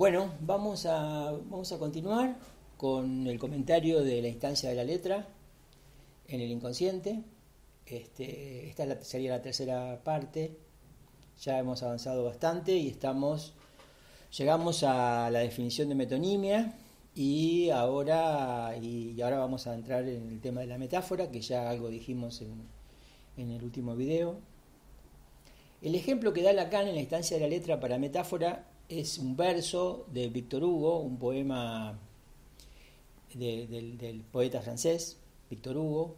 Bueno, vamos a, vamos a continuar con el comentario de la instancia de la letra en el inconsciente. Este, esta sería la tercera parte. Ya hemos avanzado bastante y estamos llegamos a la definición de metonimia y ahora, y ahora vamos a entrar en el tema de la metáfora, que ya algo dijimos en, en el último video. El ejemplo que da Lacan en la instancia de la letra para metáfora es un verso de Víctor Hugo, un poema del, poeta francés Víctor Hugo,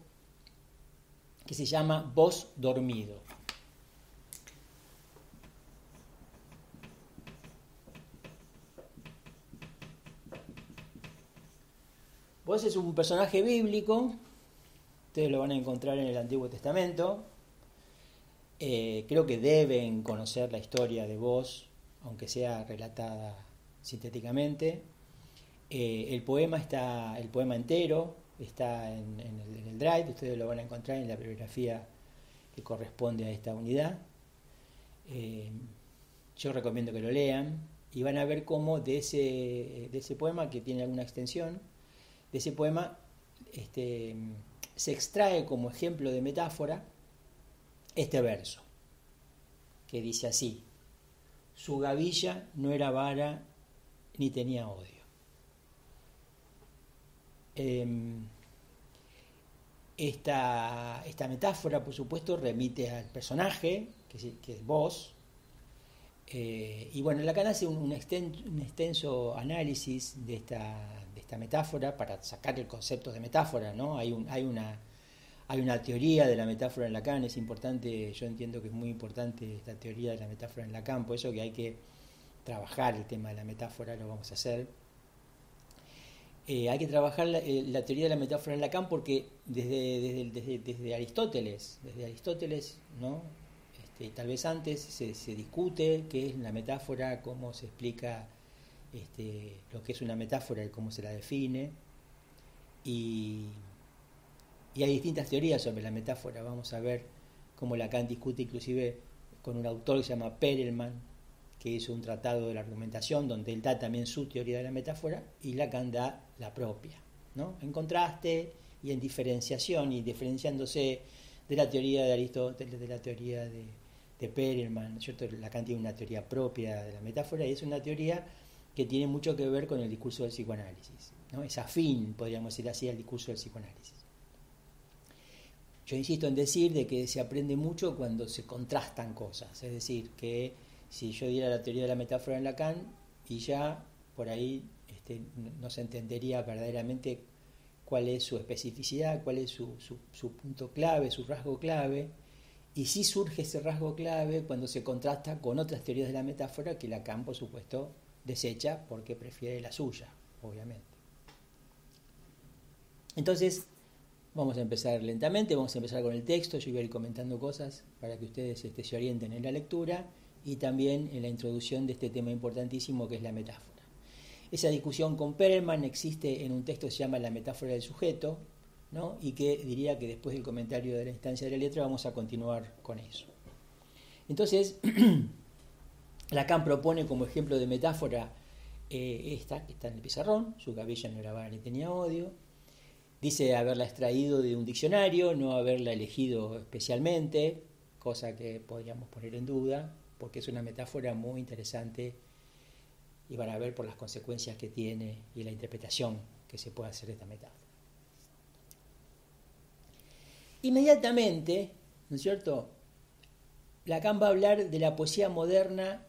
que se llama Voz dormido. Vos es un personaje bíblico, ustedes lo van a encontrar en el Antiguo Testamento. Eh, creo que deben conocer la historia de vos aunque sea relatada sintéticamente. Eh, el poema está, el poema entero está en, el, drive, ustedes lo van a encontrar en la bibliografía que corresponde a esta unidad. Eh, yo recomiendo que lo lean y van a ver cómo de ese, de ese poema, que tiene alguna extensión, de ese poema este, se extrae como ejemplo de metáfora este verso, que dice así, su gavilla no era vara ni tenía odio. Em, esta, metáfora, por supuesto, remite al personaje, que es, vos. Eh, y bueno, Lacan hace un, extenso, análisis de esta, de esta metáfora para sacar el concepto de metáfora, ¿no? Hay, un, hay una hay una teoría de la metáfora en Lacan, es importante, yo entiendo que es muy importante esta teoría de la metáfora en Lacan, por eso que hay que trabajar el tema de la metáfora, lo vamos a hacer. Eh, hay que trabajar eh, la, teoría de la metáfora en Lacan porque desde, Aristóteles, desde Aristóteles, ¿no? Este, tal vez antes se, discute qué es la metáfora, cómo se explica este, lo que es una metáfora y cómo se la define. Y y hay distintas teorías sobre la metáfora. Vamos a ver cómo Lacan discute inclusive con un autor que se llama Perelman, que hizo un tratado de la argumentación donde él da también su teoría de la metáfora y Lacan da la propia. ¿no? En contraste y en diferenciación y diferenciándose de la teoría de Aristóteles, de la teoría de, Perelman. Lacan tiene una teoría propia de la metáfora y es una teoría que tiene mucho que ver con el discurso del psicoanálisis. ¿no? Es afín, podríamos decir así, al discurso del psicoanálisis. Yo insisto en decir de que se aprende mucho cuando se contrastan cosas, es decir, que si yo diera la teoría de la metáfora en Lacan y ya por ahí este, no se entendería verdaderamente cuál es su especificidad, cuál es su, su, punto clave, su rasgo clave, y si surge ese rasgo clave cuando se contrasta con otras teorías de la metáfora que Lacan, por supuesto, desecha porque prefiere la suya, obviamente. Entonces, Vamos a empezar lentamente, vamos a empezar con el texto, yo voy a ir comentando cosas para que ustedes este, se orienten en la lectura y también en la introducción de este tema importantísimo que es la metáfora. Esa discusión con Perelman existe en un texto que se llama La metáfora del sujeto, ¿no? y que diría que después del comentario de la instancia de la letra vamos a continuar con eso. Entonces, Lacan propone como ejemplo de metáfora eh, esta que está en el pizarrón, su cabella no era ni tenía odio, Dice haberla extraído de un diccionario, no haberla elegido especialmente, cosa que podríamos poner en duda, porque es una metáfora muy interesante y van a ver por las consecuencias que tiene y la interpretación que se puede hacer de esta metáfora. Inmediatamente, ¿no es cierto? Lacan va a hablar de la poesía moderna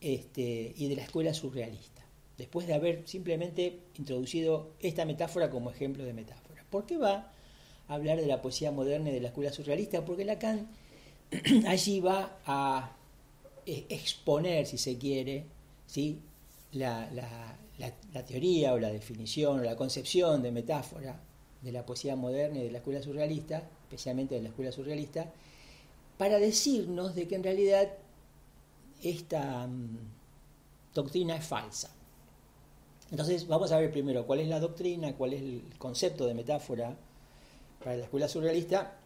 este, y de la escuela surrealista, después de haber simplemente introducido esta metáfora como ejemplo de metáfora. ¿Por qué va a hablar de la poesía moderna y de la escuela surrealista? Porque Lacan allí va a e, exponer, si se quiere, ¿sí? La, teoría o la definición o la concepción de metáfora de la poesía moderna y de la escuela surrealista, especialmente de la escuela surrealista, para decirnos de que en realidad esta mm, doctrina es falsa. Entonces vamos a ver primero cuál es la doctrina, cuál es el concepto de metáfora para la escuela surrealista,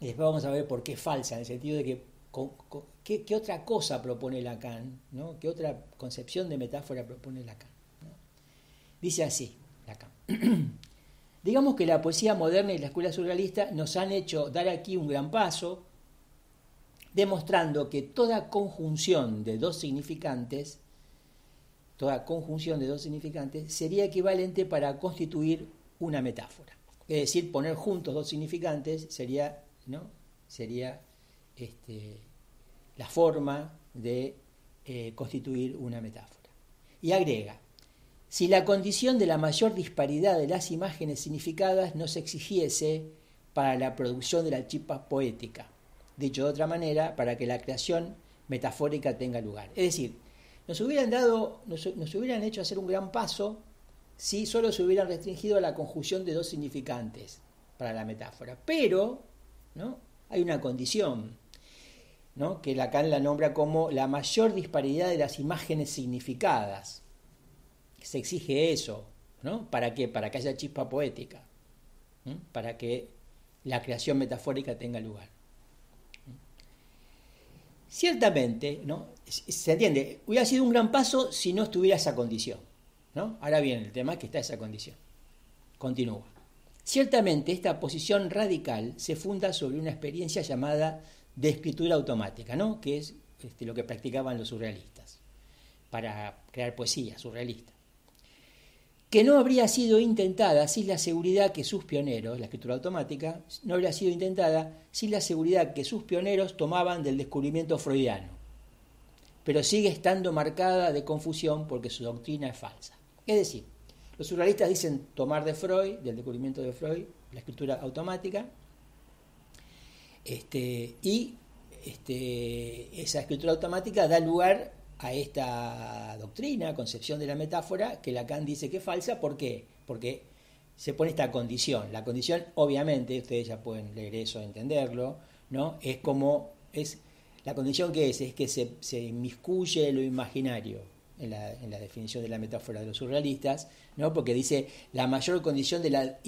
y después vamos a ver por qué es falsa, en el sentido de que ¿qué, otra cosa propone Lacan? ¿no? ¿Qué otra concepción de metáfora propone Lacan? Dice así, Lacan. Digamos que la poesía moderna y la escuela surrealista nos han hecho dar aquí un gran paso, demostrando que toda conjunción de dos significantes, toda conjunción de dos significantes sería equivalente para constituir una metáfora. Es decir, poner juntos dos significantes sería, ¿no? sería este, la forma de eh, constituir una metáfora. Y agrega, si la condición de la mayor disparidad de las imágenes significadas no se exigiese para la producción de la chispa poética, dicho de otra manera, para que la creación metafórica tenga lugar. Es decir, nos hubieran dado, nos, hubieran hecho hacer un gran paso si solo se hubieran restringido a la conjunción de dos significantes para la metáfora. Pero, ¿no? Hay una condición, ¿no? que Lacan la nombra como la mayor disparidad de las imágenes significadas se exige eso, ¿no? ¿Para qué? Para que haya chispa poética, para que la creación metafórica tenga lugar. Ciertamente, ¿no? Se entiende, hubiera sido un gran paso si no estuviera esa condición. ¿no? Ahora bien, el tema es que está esa condición. Continúa. Ciertamente, esta posición radical se funda sobre una experiencia llamada de escritura automática, ¿no? que es este, lo que practicaban los surrealistas para crear poesía surrealista que no habría sido intentada sin la seguridad que sus pioneros, la escritura automática, no habría sido intentada sin la seguridad que sus pioneros tomaban del descubrimiento freudiano, pero sigue estando marcada de confusión porque su doctrina es falsa. Es decir, los surrealistas dicen tomar de Freud, del descubrimiento de Freud, la escritura automática, este, y este, esa escritura automática da lugar a esta doctrina, concepción de la metáfora, que Lacan dice que es falsa. ¿Por qué? Porque se pone esta condición. La condición, obviamente, ustedes ya pueden leer eso, entenderlo, ¿no? Es como, es, la condición que es, es que se, se inmiscuye lo imaginario en la, en la, definición de la metáfora de los surrealistas, ¿no? Porque dice la mayor condición de la,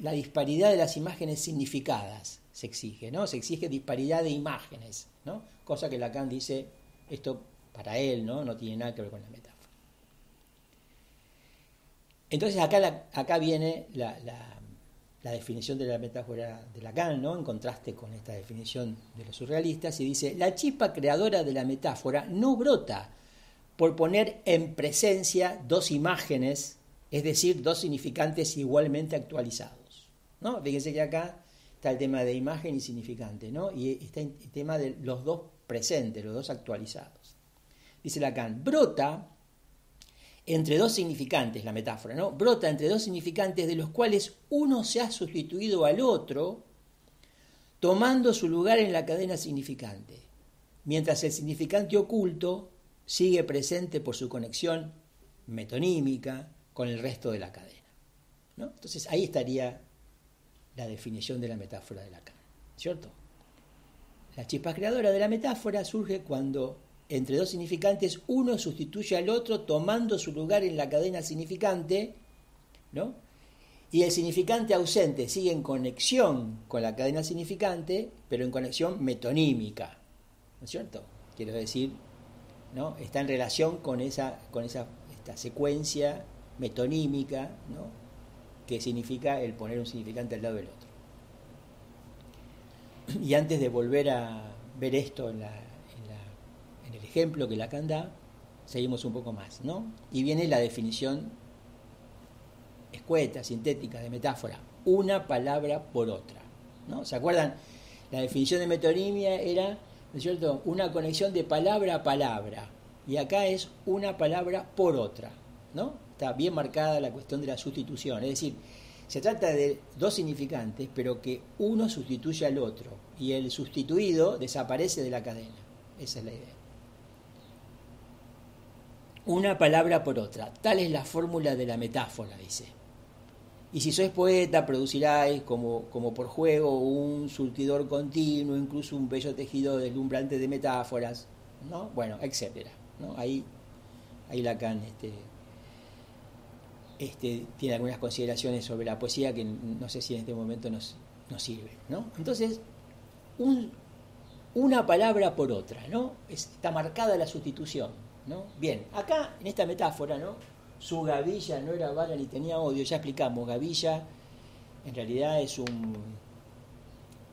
la disparidad de las imágenes significadas se exige, ¿no? Se exige disparidad de imágenes, ¿no? Cosa que Lacan dice, esto para él, ¿no? No tiene nada que ver con la metáfora. Entonces acá, acá viene la, definición de la metáfora de Lacan, ¿no? En contraste con esta definición de los surrealistas, y dice, la chispa creadora de la metáfora no brota por poner en presencia dos imágenes, es decir, dos significantes igualmente actualizados. ¿no? Fíjense que acá está el tema de imagen y significante, ¿no? y está el tema de los dos presentes, los dos actualizados dice Lacan, brota entre dos significantes, la metáfora, ¿no? Brota entre dos significantes de los cuales uno se ha sustituido al otro, tomando su lugar en la cadena significante, mientras el significante oculto sigue presente por su conexión metonímica con el resto de la cadena. Entonces ahí estaría la definición de la metáfora de Lacan, ¿cierto? La chispa creadora de la metáfora surge cuando entre dos significantes, uno sustituye al otro tomando su lugar en la cadena significante, ¿no? Y el significante ausente sigue en conexión con la cadena significante, pero en conexión metonímica, ¿no es cierto? Quiero decir, ¿no? Está en relación con esa, con esa esta secuencia metonímica, ¿no? Que significa el poner un significante al lado del otro. Y antes de volver a ver esto en la, ejemplo que Lacan da, seguimos un poco más, ¿no? Y viene la definición escueta, sintética, de metáfora, una palabra por otra, ¿no? ¿Se acuerdan? La definición de metonimia era, ¿no es cierto?, una conexión de palabra a palabra, y acá es una palabra por otra, ¿no? Está bien marcada la cuestión de la sustitución, es decir, se trata de dos significantes, pero que uno sustituye al otro, y el sustituido desaparece de la cadena. Esa es la idea una palabra por otra. Tal es la fórmula de la metáfora, dice. Y si sois poeta, produciráis como, como por juego un surtidor continuo, incluso un bello tejido deslumbrante de metáforas, ¿no? Bueno, etcétera. ¿no? Ahí, ahí Lacan este, este, tiene algunas consideraciones sobre la poesía que no sé si en este momento nos, nos sirve. ¿no? Entonces, un, una palabra por otra, ¿no? Está marcada la sustitución, ¿no? Bien, acá en esta metáfora, ¿no? Su gavilla no era bala ni tenía odio, ya explicamos, gavilla en realidad es un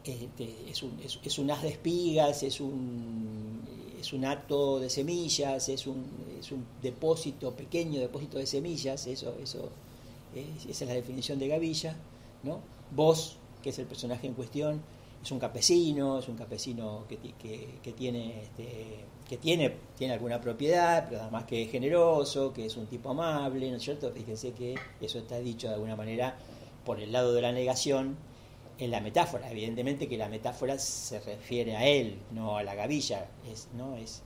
este, es, un, es, haz de espigas, es un, es un acto de semillas, es un, es un depósito, pequeño depósito de semillas, eso, eso, esa es la definición de gavilla, ¿no? Vos, que es el personaje en cuestión, es un campesino, es un campesino que, que, tiene, este, que tiene, tiene alguna propiedad, pero además que es generoso, que es un tipo amable, ¿no es cierto? Fíjense que eso está dicho de alguna manera por el lado de la negación en la metáfora. Evidentemente que la metáfora se refiere a él, no a la gavilla. Es, ¿no? es,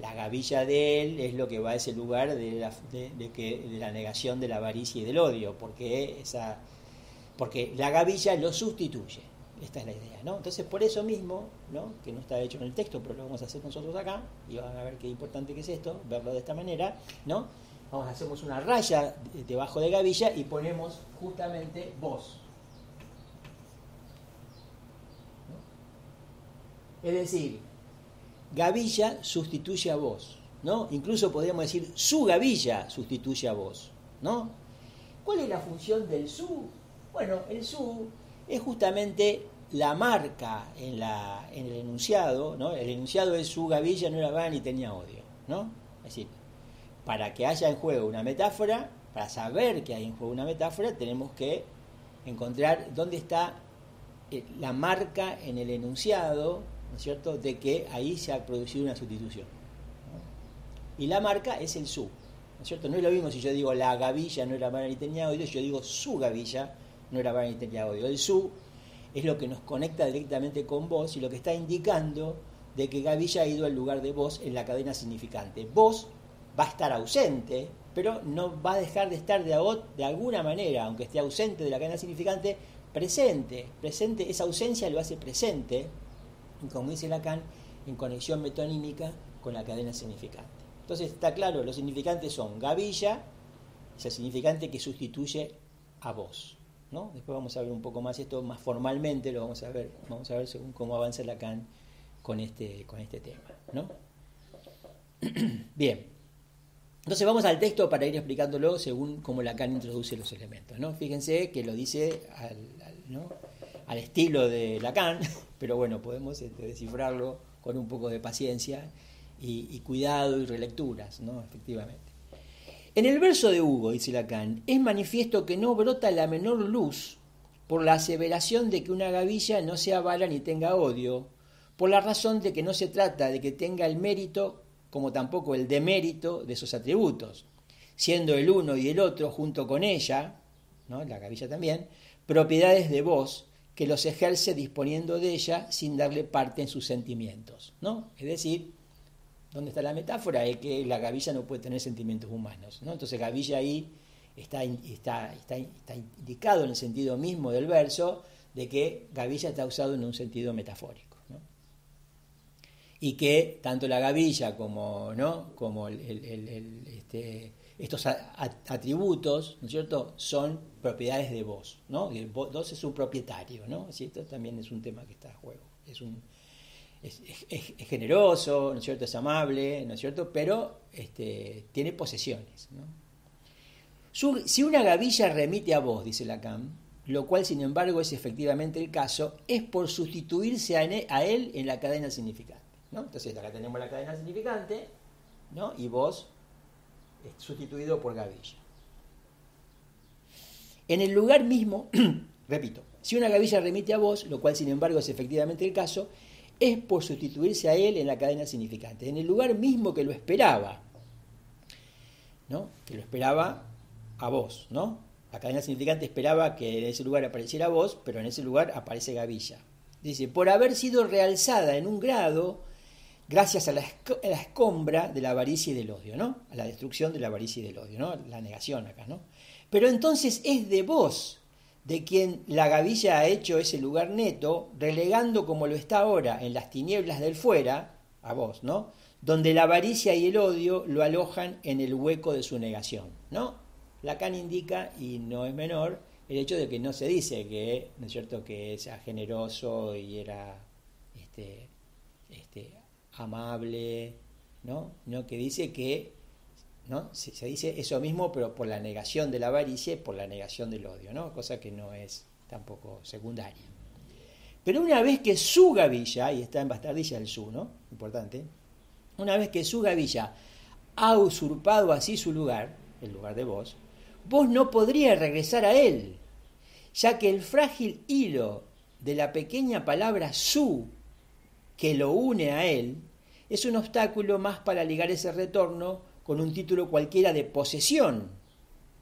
la gavilla de él es lo que va a ese lugar de la, de, que, de la negación de la avaricia y del odio, porque, esa, porque la gavilla lo sustituye. Esta es la idea, ¿no? Entonces, por eso mismo, ¿no? que no está hecho en el texto, pero lo vamos a hacer nosotros acá, y van a ver qué importante que es esto, verlo de esta manera, ¿no? Vamos, hacemos una raya debajo de gavilla y ponemos justamente vos. Es decir, gavilla sustituye a vos, ¿no? Incluso podríamos decir su gavilla sustituye a vos, ¿no? ¿Cuál es la función del su? Bueno, el su es justamente la marca en, la, en el enunciado, ¿no? El enunciado es su gavilla no era van ni tenía odio, ¿no? Es decir, para que haya en juego una metáfora, para saber que hay en juego una metáfora, tenemos que encontrar dónde está eh, la marca en el enunciado, ¿no es cierto?, de que ahí se ha producido una sustitución. Y la marca es el su, ¿no es cierto? No es lo mismo si yo digo la gavilla no era para ni tenía odio, yo digo su gavilla no era para ni tenía odio. El su es lo que nos conecta directamente con vos y lo que está indicando de que gavilla ha ido al lugar de vos en la cadena significante. Vos va a estar ausente, pero no va a dejar de estar de, de alguna manera, aunque esté ausente de la cadena significante, presente. Presente, esa ausencia lo hace presente, como dice Lacan, en conexión metonímica con la cadena significante. Entonces está claro, los significantes son gavilla, ese significante que sustituye a vos. ¿No? Después vamos a ver un poco más esto más formalmente, lo vamos a ver, vamos a ver según cómo avanza Lacan con este, con este tema. ¿no? Bien. Entonces vamos al texto para ir explicándolo según cómo Lacan introduce los elementos. ¿no? Fíjense que lo dice al, estilo de Lacan, pero bueno, podemos este, descifrarlo con un poco de paciencia y, cuidado y relecturas, ¿no? efectivamente. En el verso de Hugo, dice Lacan, es manifiesto que no brota la menor luz por la aseveración de que una gavilla no sea bala ni tenga odio, por la razón de que no se trata de que tenga el mérito como tampoco el demérito de esos atributos, siendo el uno y el otro junto con ella, ¿no? la gavilla también, propiedades de vos que los ejerce disponiendo de ella sin darle parte en sus sentimientos. ¿no? Es decir, ¿dónde está la metáfora? Es que la gavilla no puede tener sentimientos humanos. ¿no? Entonces gavilla ahí está, está, está, indicado en el sentido mismo del verso de que gavilla está usado en un sentido metafórico y que tanto la gavilla como, ¿no? como este, estos atributos, ¿no es cierto?, son propiedades de vos, ¿no? Vos es un propietario, ¿no? Esto también es un tema que está a juego. Es, un, es, generoso, ¿no es cierto?, es amable, ¿no es cierto?, pero este, tiene posesiones, ¿no? si una gavilla remite a vos, dice Lacan, lo cual sin embargo es efectivamente el caso, es por sustituirse a él en la cadena significante. Entonces acá tenemos la cadena significante, ¿no? Y vos es sustituido por gavilla. En el lugar mismo, repito, si una gavilla remite a vos, lo cual sin embargo es efectivamente el caso, es por sustituirse a él en la cadena significante, en el lugar mismo que lo esperaba, ¿no? Que lo esperaba a vos, ¿no? La cadena significante esperaba que en ese lugar apareciera vos, pero en ese lugar aparece gavilla. Dice, por haber sido realzada en un grado gracias a la, escombra de la avaricia y del odio, ¿no? A la destrucción de la avaricia y del odio, ¿no? La negación acá, ¿no? Pero entonces es de vos de quien la gavilla ha hecho ese lugar neto, relegando como lo está ahora en las tinieblas del fuera, a vos, ¿no? Donde la avaricia y el odio lo alojan en el hueco de su negación, ¿no? Lacan indica, y no es menor, el hecho de que no se dice que, ¿no es cierto?, que sea generoso y era este, este, amable, ¿no? ¿no? Que dice que ¿no? Se, se, dice eso mismo, pero por la negación de la avaricia y por la negación del odio, ¿no? Cosa que no es tampoco secundaria. Pero una vez que su gavilla, y está en bastardilla el su, ¿no? Importante, una vez que su gavilla ha usurpado así su lugar, el lugar de vos, vos no podrías regresar a él, ya que el frágil hilo de la pequeña palabra su que lo une a él es un obstáculo más para ligar ese retorno con un título cualquiera de posesión,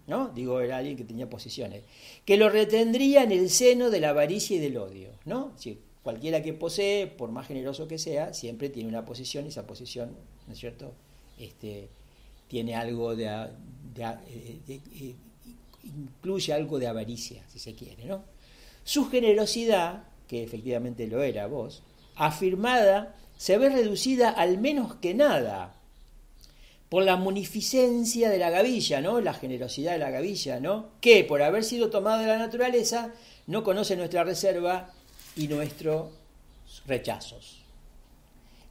¿no? Digo, era alguien que tenía posesiones, que lo retendría en el seno de la avaricia y del odio, ¿no? Si cualquiera que posee, por más generoso que sea, siempre tiene una posesión y esa posesión, ¿no es cierto? Este, tiene algo de, de, incluye algo de avaricia, si se quiere, ¿no? Su generosidad, que efectivamente lo era vos, afirmada, se ve reducida al menos que nada por la munificencia de la gavilla, ¿no? La generosidad de la gavilla, ¿no? Que por haber sido tomada de la naturaleza no conoce nuestra reserva y nuestros rechazos.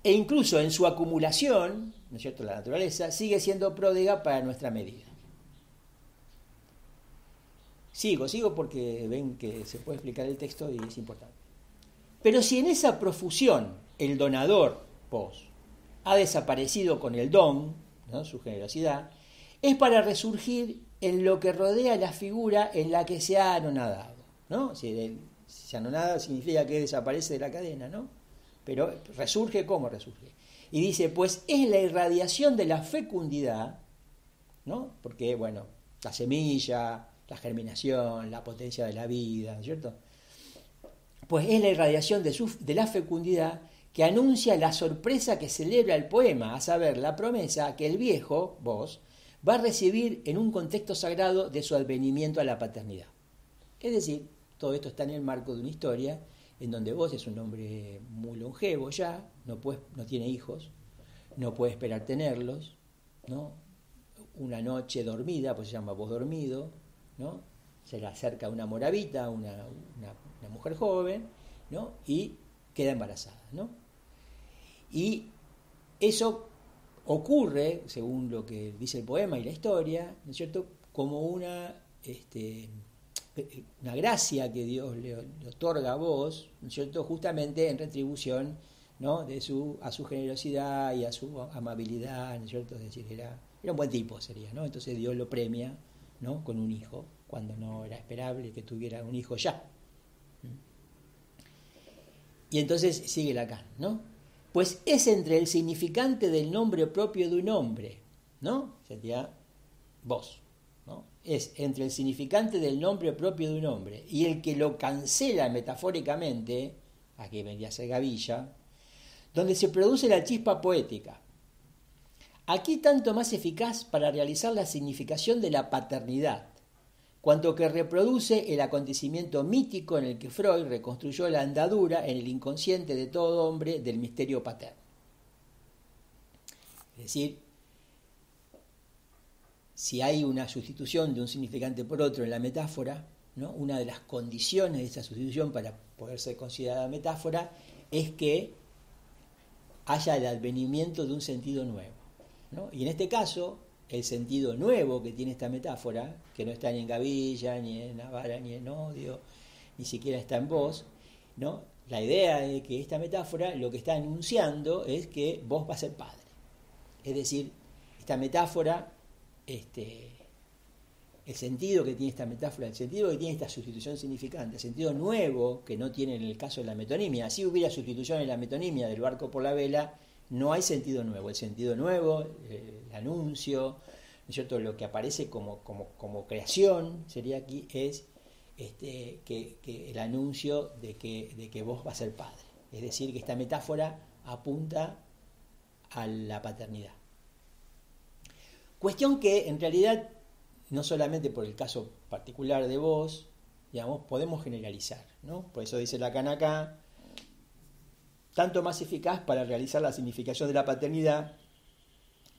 E incluso en su acumulación, ¿no es cierto?, la naturaleza sigue siendo pródiga para nuestra medida. Sigo, sigo porque ven que se puede explicar el texto y es importante. Pero si en esa profusión el donador, ha desaparecido con el don, su generosidad, es para resurgir en lo que rodea la figura en la que se ha anonadado. ¿no? Si, se anonada significa que desaparece de la cadena, ¿no? pero resurge ¿cómo resurge. Y dice, pues es la irradiación de la fecundidad, ¿no? porque, bueno, la semilla, la germinación, la potencia de la vida, ¿cierto? Pues es la irradiación de la fecundidad que anuncia la sorpresa que celebra el poema, a saber, la promesa que el viejo, vos, va a recibir en un contexto sagrado de su advenimiento a la paternidad. Es decir, todo esto está en el marco de una historia en donde vos es un hombre muy longevo ya, no, no tiene hijos, no puede esperar tenerlos, ¿no? Una noche dormida, pues se llama vos dormido, ¿no? Se le acerca una moravita, una, una, una mujer joven, ¿no? Y queda embarazada, ¿no? Y eso ocurre, según lo que dice el poema y la historia, ¿no es cierto?, como una, este, una gracia que Dios le, otorga a vos, ¿no es cierto?, justamente en retribución ¿no? de su, a su generosidad y a su amabilidad, ¿no es cierto?, es decir, era, era un buen tipo, sería, ¿no? Entonces Dios lo premia, ¿no?, con un hijo, cuando no era esperable que tuviera un hijo ya. Y entonces sigue Lacan, ¿no? Pues es entre el significante del nombre propio de un hombre, ¿no? Sería vos, ¿no? Es entre el significante del nombre propio de un hombre y el que lo cancela metafóricamente, aquí vendría a ser Gavilla, donde se produce la chispa poética. Aquí tanto más eficaz para realizar la significación de la paternidad, cuanto que reproduce el acontecimiento mítico en el que Freud reconstruyó la andadura en el inconsciente de todo hombre del misterio paterno. Es decir, si hay una sustitución de un significante por otro en la metáfora, ¿no? una de las condiciones de esa sustitución para poder ser considerada metáfora es que haya el advenimiento de un sentido nuevo. Y en este caso, el sentido nuevo que tiene esta metáfora, que no está ni en Gavilla, ni en Navarra, ni en Odio, ni siquiera está en vos, ¿no? La idea de que esta metáfora lo que está anunciando es que vos vas a ser padre. Es decir, esta metáfora, este, el sentido que tiene esta metáfora, el sentido que tiene esta sustitución significante, el sentido nuevo que no tiene en el caso de la metonimia. Si hubiera sustitución en la metonimia del barco por la vela, no hay sentido nuevo. El sentido nuevo, eh, el anuncio, ¿no cierto? lo que aparece como, como, creación sería aquí es este, que, el anuncio de que, de que vos vas a ser padre. Es decir, que esta metáfora apunta a la paternidad. Cuestión que en realidad, no solamente por el caso particular de vos, digamos, podemos generalizar, ¿no? Por eso dice la acá, tanto más eficaz para realizar la significación de la paternidad,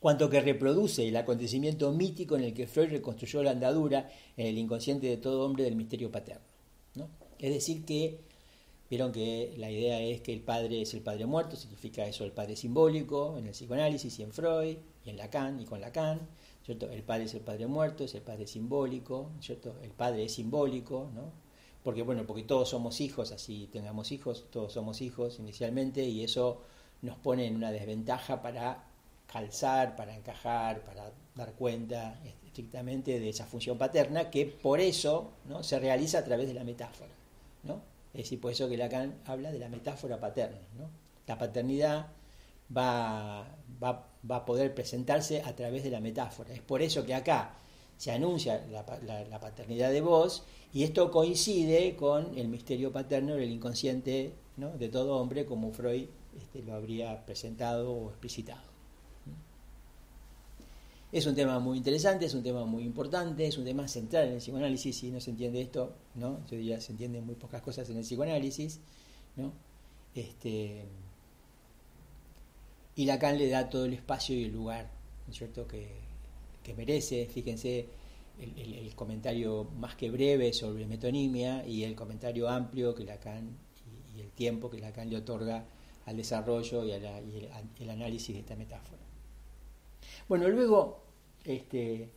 cuanto que reproduce el acontecimiento mítico en el que Freud reconstruyó la andadura en el inconsciente de todo hombre del misterio paterno. ¿no? Es decir, que Vieron que la idea es que el padre es el padre muerto, significa eso el padre simbólico en el psicoanálisis y en Freud y en Lacan y con Lacan. ¿cierto? El padre es el padre muerto, es el padre simbólico, ¿cierto? El padre es simbólico, ¿no? Porque bueno, porque todos somos hijos, así tengamos hijos, todos somos hijos inicialmente y eso nos pone en una desventaja para calzar, para encajar, para dar cuenta estrictamente de esa función paterna que por eso ¿no? se realiza a través de la metáfora. ¿no? Es decir, por eso que Lacan habla de la metáfora paterna. ¿no? La paternidad va, va, va, a poder presentarse a través de la metáfora. Es por eso que acá se anuncia la, paternidad de vos y esto coincide con el misterio paterno del inconsciente de todo hombre como Freud este, lo habría presentado o explicitado. Es un tema muy interesante, es un tema muy importante, es un tema central en el psicoanálisis. Si no se entiende esto, ¿no? yo diría se entienden muy pocas cosas en el psicoanálisis. ¿no? Este, y Lacan le da todo el espacio y el lugar ¿no es cierto? Que, que merece. Fíjense el, comentario más que breve sobre metonimia y el comentario amplio que Lacan y, y el tiempo que Lacan le otorga al desarrollo y, a la, el, análisis de esta metáfora. Bueno, luego este,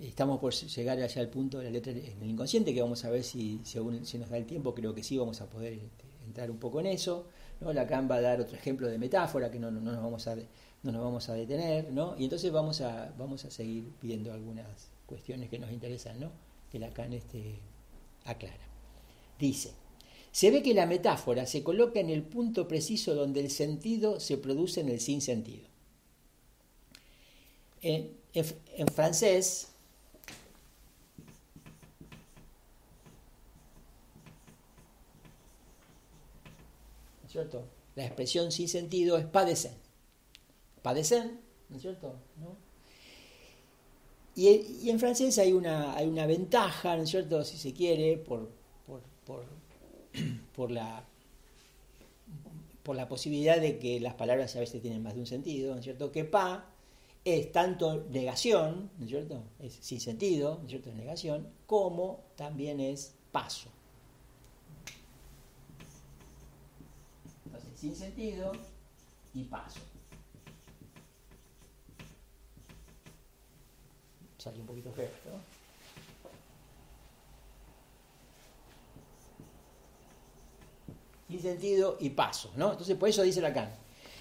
estamos por llegar allá al punto de la letra en el inconsciente, que vamos a ver si, según si nos da el tiempo, creo que sí vamos a poder este, entrar un poco en eso. ¿no? Lacan va a dar otro ejemplo de metáfora que no, no, nos, vamos a, no nos vamos a detener, ¿no? y entonces vamos a, vamos a seguir viendo algunas cuestiones que nos interesan, ¿no? que Lacan este, aclara. Dice, se ve que la metáfora se coloca en el punto preciso donde el sentido se produce en el sinsentido. En, en, en francés, ¿no es cierto? La expresión sin sentido es padecer. Padecer, ¿no es cierto? ¿No? Y, y, en francés hay una, hay una ventaja, ¿no es cierto? Si se quiere, por, por, por, por, la, por la posibilidad de que las palabras a veces tienen más de un sentido, ¿no es cierto? Que pa es tanto negación, ¿no es cierto? Es sin sentido, ¿no es cierto? Es negación, como también es paso. Entonces, sin sentido y paso. Salió un poquito feo, ¿no? Sin sentido y paso, ¿no? Entonces, por eso dice Lacan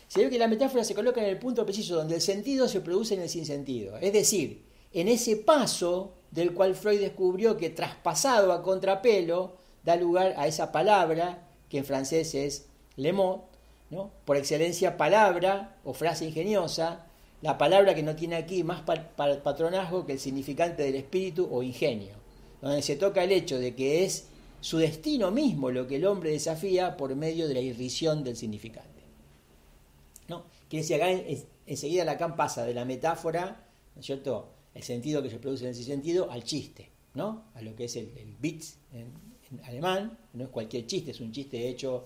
se ve que la metáfora se coloca en el punto preciso donde el sentido se produce en el sinsentido. Es decir, en ese paso del cual Freud descubrió que traspasado a contrapelo da lugar a esa palabra que en francés es le mot, ¿no? por excelencia palabra o frase ingeniosa, la palabra que no tiene aquí más patronazgo que el significante del espíritu o ingenio, donde se toca el hecho de que es su destino mismo lo que el hombre desafía por medio de la irrisión del significante. Quiere decir, acá enseguida Lacan pasa de la metáfora, ¿no es cierto?, el sentido que se produce en ese sentido, al chiste, ¿no? A lo que es el, el Witz en, en, alemán, no es cualquier chiste, es un chiste hecho,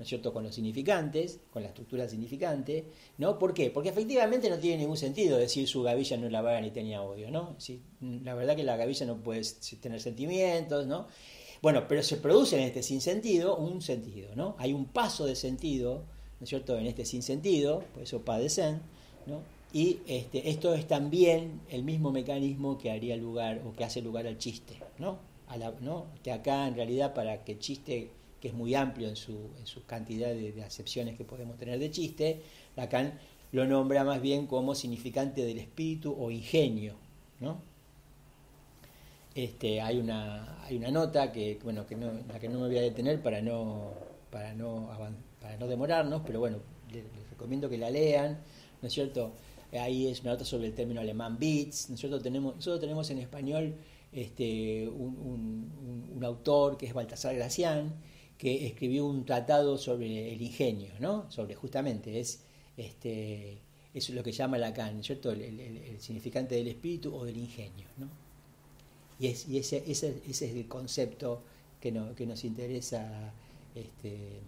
¿no es cierto?, con los significantes, con la estructura significante, ¿no? ¿Por qué? Porque efectivamente no tiene ningún sentido decir su gavilla no la vaga ni tenía odio, ¿no? Si, la verdad que la gavilla no puede tener sentimientos, ¿no? Bueno, pero se produce en este sinsentido un sentido, ¿no? Hay un paso de sentido ¿no es cierto?, en este sinsentido, por eso padecen, ¿no? Y este, esto es también el mismo mecanismo que haría lugar o que hace lugar al chiste, ¿no? ¿no? Que acá en realidad para que el chiste, que es muy amplio en su, en su cantidad de, acepciones que podemos tener de chiste, Lacan lo nombra más bien como significante del espíritu o ingenio, ¿no? Este, hay, una, hay una nota que, bueno, no, la que no me voy a detener para no, para no para no demorarnos, pero bueno, les, recomiendo que la lean, ¿no es cierto? Ahí es una nota sobre el término alemán Beats, ¿no es cierto? Tenemos, nosotros tenemos en español este, un, un, autor que es Baltasar Gracián, que escribió un tratado sobre el ingenio, ¿no? Sobre justamente, es, este, es lo que llama Lacan, ¿no es cierto? El, el, el, significante del espíritu o del ingenio, ¿no? Y, es, y ese, ese, ese, es el concepto que, no, que nos interesa este,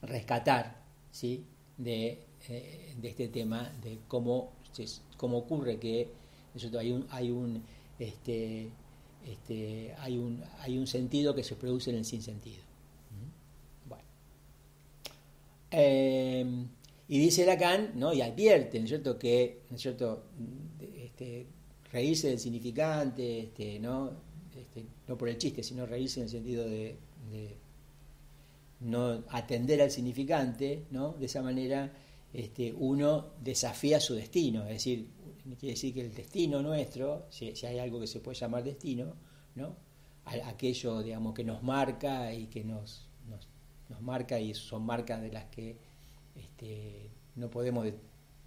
rescatar ¿sí? de, eh, de, este tema, de cómo, cómo ocurre que hay un, hay un este, este, hay, un, hay un sentido que se produce en el sinsentido. Bueno. Eh, y dice Lacan, ¿no? y advierte, ¿no cierto?, que, ¿no cierto?, este, reírse del significante, este, ¿no? Este, no por el chiste, sino reírse en el sentido de, no atender al significante, ¿no? De esa manera uno desafía su destino, es decir, quiere decir que el destino nuestro, si, hay algo que se puede llamar destino, ¿no? aquello digamos que nos marca y que nos, nos, marca y son marcas de las que este, no podemos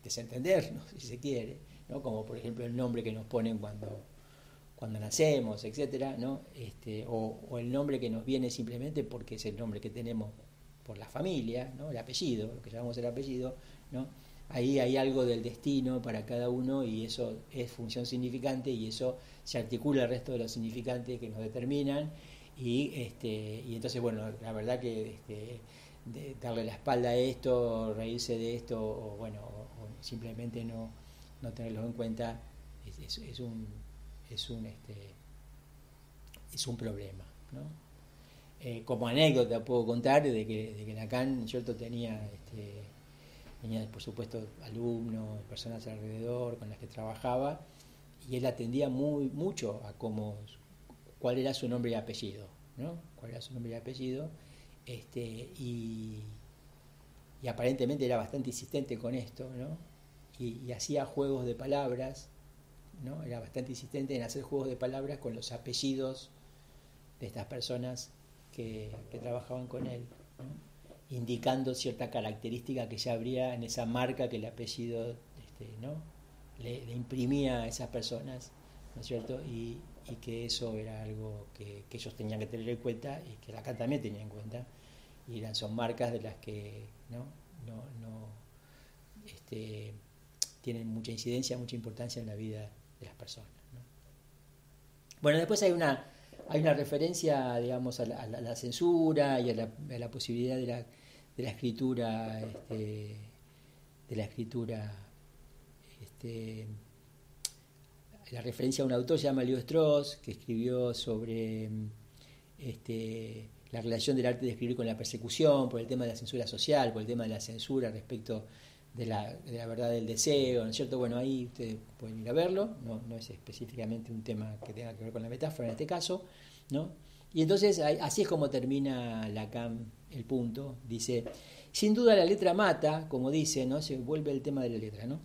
desentendernos, si se quiere, ¿no? como por ejemplo el nombre que nos ponen cuando, cuando nacemos, etcétera, ¿no? este, o, el nombre que nos viene simplemente porque es el nombre que tenemos por la familia, ¿no? el apellido, lo que llamamos el apellido, ¿no? Ahí hay algo del destino para cada uno y eso es función significante y eso se articula el resto de los significantes que nos determinan y este y entonces bueno la verdad que este, darle la espalda a esto reírse de esto o bueno o, simplemente no, no tenerlo en cuenta es, es, un es un este es un problema ¿no? Eh, como anécdota puedo contar de que, de que Lacan cierto tenía este, tenía por supuesto alumnos, personas alrededor con las que trabajaba, y él atendía muy mucho a cómo, cuál era su nombre y apellido, ¿no? Cuál era su nombre y apellido, este, y, aparentemente era bastante insistente con esto, ¿no? Y, hacía juegos de palabras, ¿no? Era bastante insistente en hacer juegos de palabras con los apellidos de estas personas que, trabajaban con él. Indicando cierta característica que ya habría en esa marca que el apellido este, ¿no? le, imprimía a esas personas, ¿no es cierto? Y, que eso era algo que, ellos tenían que tener en cuenta y que acá también tenía en cuenta, y eran, son marcas de las que no, no, no este, tienen mucha incidencia, mucha importancia en la vida de las personas. Bueno, después hay una hay una referencia, digamos, a la, censura y a la, posibilidad de la, de la escritura, este, de la escritura, este, la referencia a un autor se llama Leo Strauss, que escribió sobre este, la relación del arte de escribir con la persecución, por el tema de la censura social, por el tema de la censura respecto de la, de la verdad del deseo, ¿no es cierto? Bueno, ahí ustedes pueden ir a verlo, no, no es específicamente un tema que tenga que ver con la metáfora en este caso, ¿no? Y entonces así es como termina Lacan el punto, dice, sin duda la letra mata, como dice, ¿no? Se vuelve el tema de la letra, ¿no?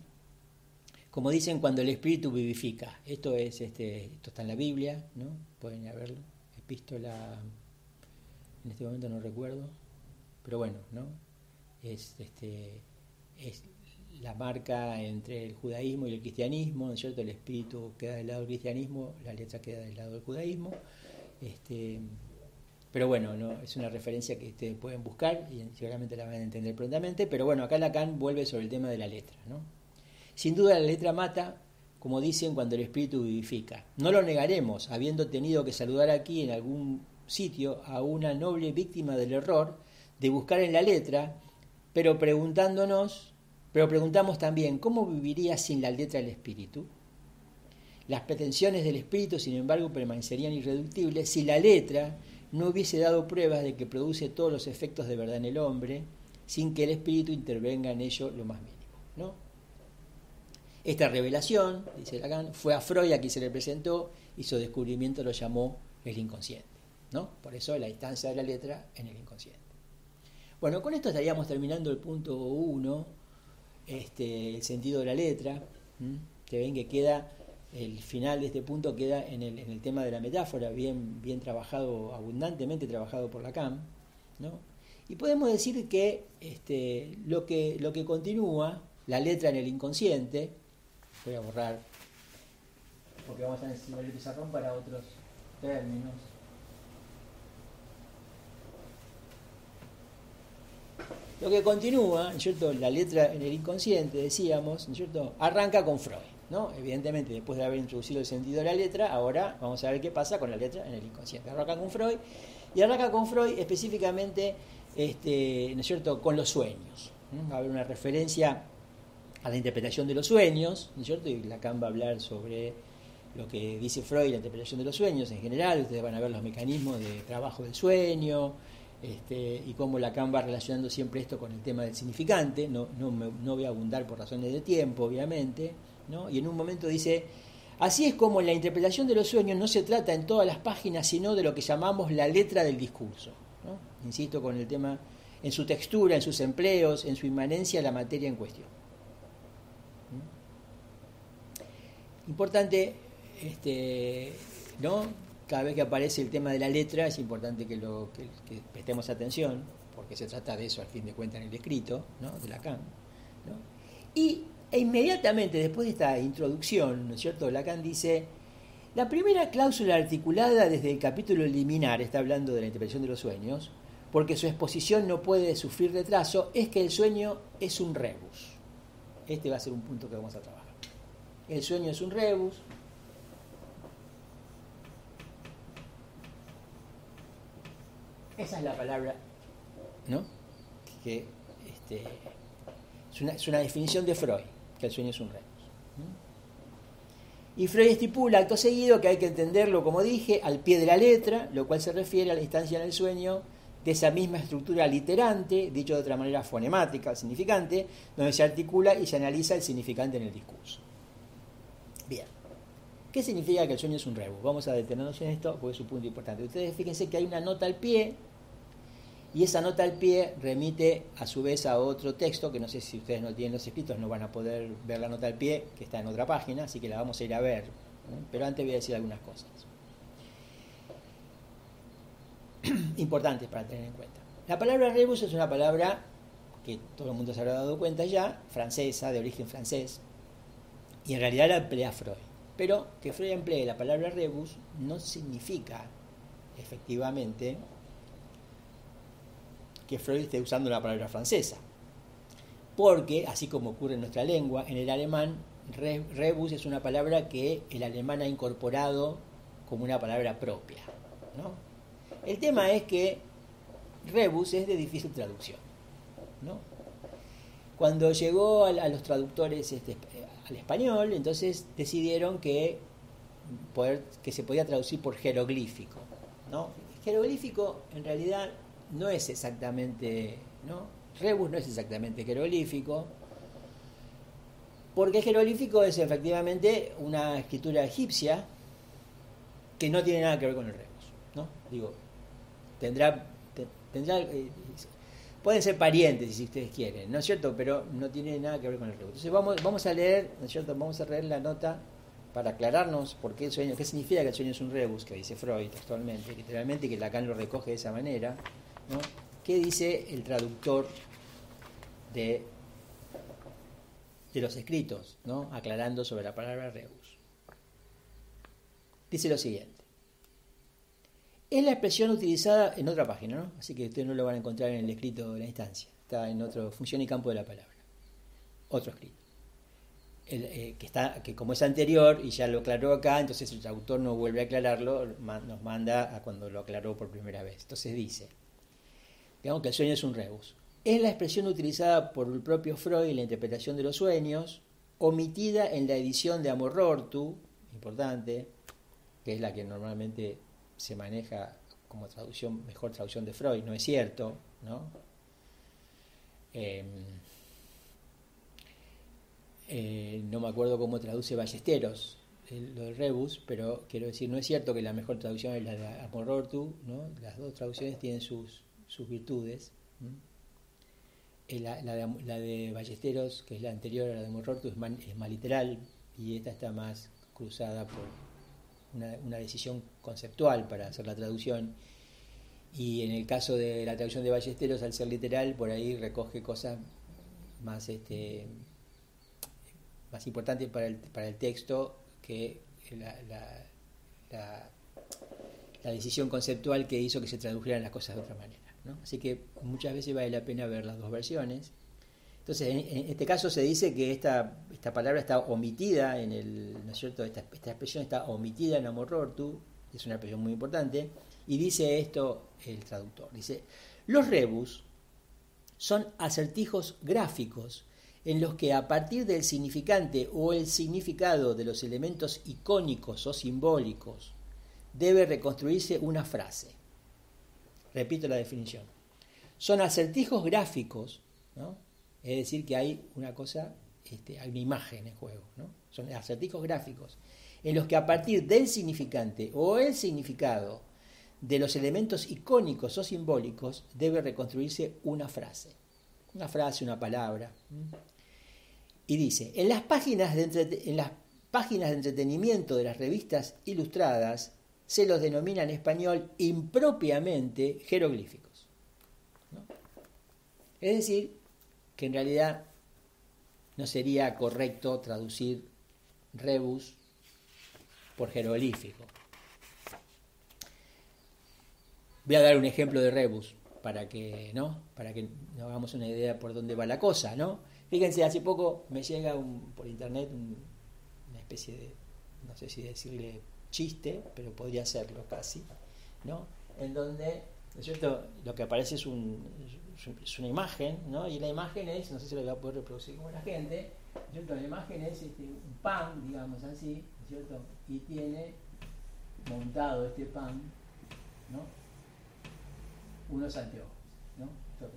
Como dicen cuando el espíritu vivifica. Esto es este esto está en la Biblia, ¿no? Pueden ir a verlo. Epístola en este momento no recuerdo, pero bueno, ¿no? Es este es la marca entre el judaísmo y el cristianismo, ¿no es cierto? El espíritu queda del lado del cristianismo, la letra queda del lado del judaísmo. Este, pero bueno, no es una referencia que ustedes pueden buscar y seguramente la van a entender prontamente. Pero bueno, acá Lacan vuelve sobre el tema de la letra. ¿no? Sin duda la letra mata, como dicen, cuando el espíritu vivifica. No lo negaremos, habiendo tenido que saludar aquí en algún sitio a una noble víctima del error de buscar en la letra, pero preguntándonos pero preguntamos también, ¿cómo viviría sin la letra del espíritu? Las pretensiones del espíritu, sin embargo, permanecerían irreductibles si la letra no hubiese dado pruebas de que produce todos los efectos de verdad en el hombre, sin que el espíritu intervenga en ello lo más mínimo. ¿no? Esta revelación, dice Lacan, fue a Freud a quien se le presentó y su descubrimiento lo llamó el inconsciente. ¿no? Por eso la instancia de la letra en el inconsciente. Bueno, con esto estaríamos terminando el punto 1 este, el sentido de la letra, que ven que queda, el final de este punto queda en el, en el tema de la metáfora, bien, bien trabajado, abundantemente trabajado por Lacan, ¿no? Y podemos decir que este, lo que lo que continúa, la letra en el inconsciente, voy a borrar, porque vamos a necesitar el pizarrón para otros términos. Lo que continúa, ¿cierto? La letra en el inconsciente, decíamos, cierto? Arranca con Freud, ¿no? Evidentemente, después de haber introducido el sentido de la letra, ahora vamos a ver qué pasa con la letra en el inconsciente. Arranca con Freud, y arranca con Freud específicamente, este, ¿no es cierto?, con los sueños. Va a haber una referencia a la interpretación de los sueños, ¿no es cierto? Y Lacan va a hablar sobre lo que dice Freud, la interpretación de los sueños en general, ustedes van a ver los mecanismos de trabajo del sueño, este, y cómo Lacan va relacionando siempre esto con el tema del significante, no, no, no voy a abundar por razones de tiempo, obviamente, ¿no? y en un momento dice, así es como en la interpretación de los sueños no se trata en todas las páginas, sino de lo que llamamos la letra del discurso. Insisto con el tema, en su textura, en sus empleos, en su inmanencia la materia en cuestión. ¿Mm? Importante, este, ¿no? Cada vez que aparece el tema de la letra es importante que, lo, que, prestemos atención, porque se trata de eso al fin de cuentas en el escrito ¿no? de Lacan. ¿no? Y e inmediatamente después de esta introducción, ¿no es cierto? Lacan dice, la primera cláusula articulada desde el capítulo liminar, está hablando de la interpretación de los sueños, porque su exposición no puede sufrir retraso, es que el sueño es un rebus. Este va a ser un punto que vamos a trabajar. El sueño es un rebus, Esa es la palabra, ¿no? Que este, es, una, definición de Freud, que el sueño es un rebus. Y Freud estipula acto seguido que hay que entenderlo, como dije, al pie de la letra, lo cual se refiere a la instancia en el sueño de esa misma estructura literante, dicho de otra manera fonemática, significante, donde se articula y se analiza el significante en el discurso. Bien. ¿Qué significa que el sueño es un rebus? Vamos a detenernos en esto porque es un punto importante. Ustedes fíjense que hay una nota al pie y esa nota al pie remite a su vez a otro texto, que no sé si ustedes no tienen los escritos, no van a poder ver la nota al pie, que está en otra página, así que la vamos a ir a ver. Pero antes voy a decir algunas cosas importantes para tener en cuenta. La palabra rebus es una palabra que todo el mundo se habrá dado cuenta ya, francesa, de origen francés, y en realidad la emplea Freud. Pero que Freud emplee la palabra rebus no significa efectivamente que Freud esté usando una palabra francesa. Porque, así como ocurre en nuestra lengua, en el alemán, rebus es una palabra que el alemán ha incorporado como una palabra propia. El tema es que rebus es de difícil traducción. Cuando llegó a, los traductores este, al español, entonces decidieron que, se podía traducir por jeroglífico. ¿no? Jeroglífico en realidad no es exactamente, ¿no? Rebus no es exactamente jeroglífico, porque jeroglífico es efectivamente una escritura egipcia que no tiene nada que ver con el rebus, ¿no? Digo, tendrá, tendrá eh, pueden ser parientes si ustedes quieren, ¿no es cierto? Pero no tiene nada que ver con el rebus. Entonces vamos, vamos a leer, ¿no es cierto? Vamos a leer la nota para aclararnos por qué el sueño, qué significa que el sueño es un rebus, que dice Freud textualmente, literalmente, que Lacan lo recoge de esa manera. ¿Qué dice el traductor de, los escritos, aclarando sobre la palabra rebus? Dice lo siguiente. Es la expresión utilizada en otra página, ¿no? así que ustedes no lo van a encontrar en el escrito de la instancia. Está en otro, función y campo de la palabra. Otro escrito. Eh, que como es anterior y ya lo aclaró acá, entonces el traductor no vuelve a aclararlo, nos manda a cuando lo aclaró por primera vez. Entonces dice, digamos que el sueño es un rebus. Es la expresión utilizada por el propio Freud en la interpretación de los sueños, omitida en la edición de Amor Rortu, importante, que es la que normalmente se maneja como traducción, mejor traducción de Freud, no es cierto, ¿no? Em, eh, no me acuerdo cómo traduce Ballesteros, lo del rebus, pero quiero decir, no es cierto que la mejor traducción es la de Amor Rortu, ¿no? Las dos traducciones tienen sus, sus virtudes. Eh, la, de, Ballesteros, que es la anterior a la de Morrorto, es, es más literal y esta está más cruzada por una, decisión conceptual para hacer la traducción. Y en el caso de la traducción de Ballesteros, al ser literal, por ahí recoge cosas más, este, más importantes para el, para el texto que la, la decisión conceptual que hizo que se tradujeran las cosas de otra manera. Así que muchas veces vale la pena ver las dos versiones. Entonces, en, este caso se dice que esta, esta palabra está omitida en el, ¿no es cierto? Esta, expresión está omitida en Amorortu, es una expresión muy importante, y dice esto el traductor. Dice, los rebus son acertijos gráficos en los que a partir del significante o el significado de los elementos icónicos o simbólicos debe reconstruirse una frase. Repito la definición. Son acertijos gráficos, ¿no? es decir, que hay una cosa, este, hay una imagen en juego, ¿no? son acertijos gráficos, en los que a partir del significante o el significado de los elementos icónicos o simbólicos debe reconstruirse una frase. Una frase, una palabra. Y dice, en las páginas de, en las páginas de entretenimiento de las revistas ilustradas se los denomina en español impropiamente jeroglíficos. Es decir, que en realidad no sería correcto traducir rebus por jeroglífico. Voy a dar un ejemplo de rebus para que, ¿no? Para que nos hagamos una idea por dónde va la cosa, ¿no? Fíjense, hace poco me llega por internet una especie de, no sé si decirle chiste, pero podría serlo casi, ¿no? En donde, ¿no es cierto? Lo que aparece es, un, es una imagen, ¿no? Y la imagen es, no sé si lo voy a poder reproducir como la gente, ¿no es cierto? La imagen es este, un pan, digamos así, ¿no es cierto? Y tiene montado este pan, ¿no? unos anteojos. ¿no?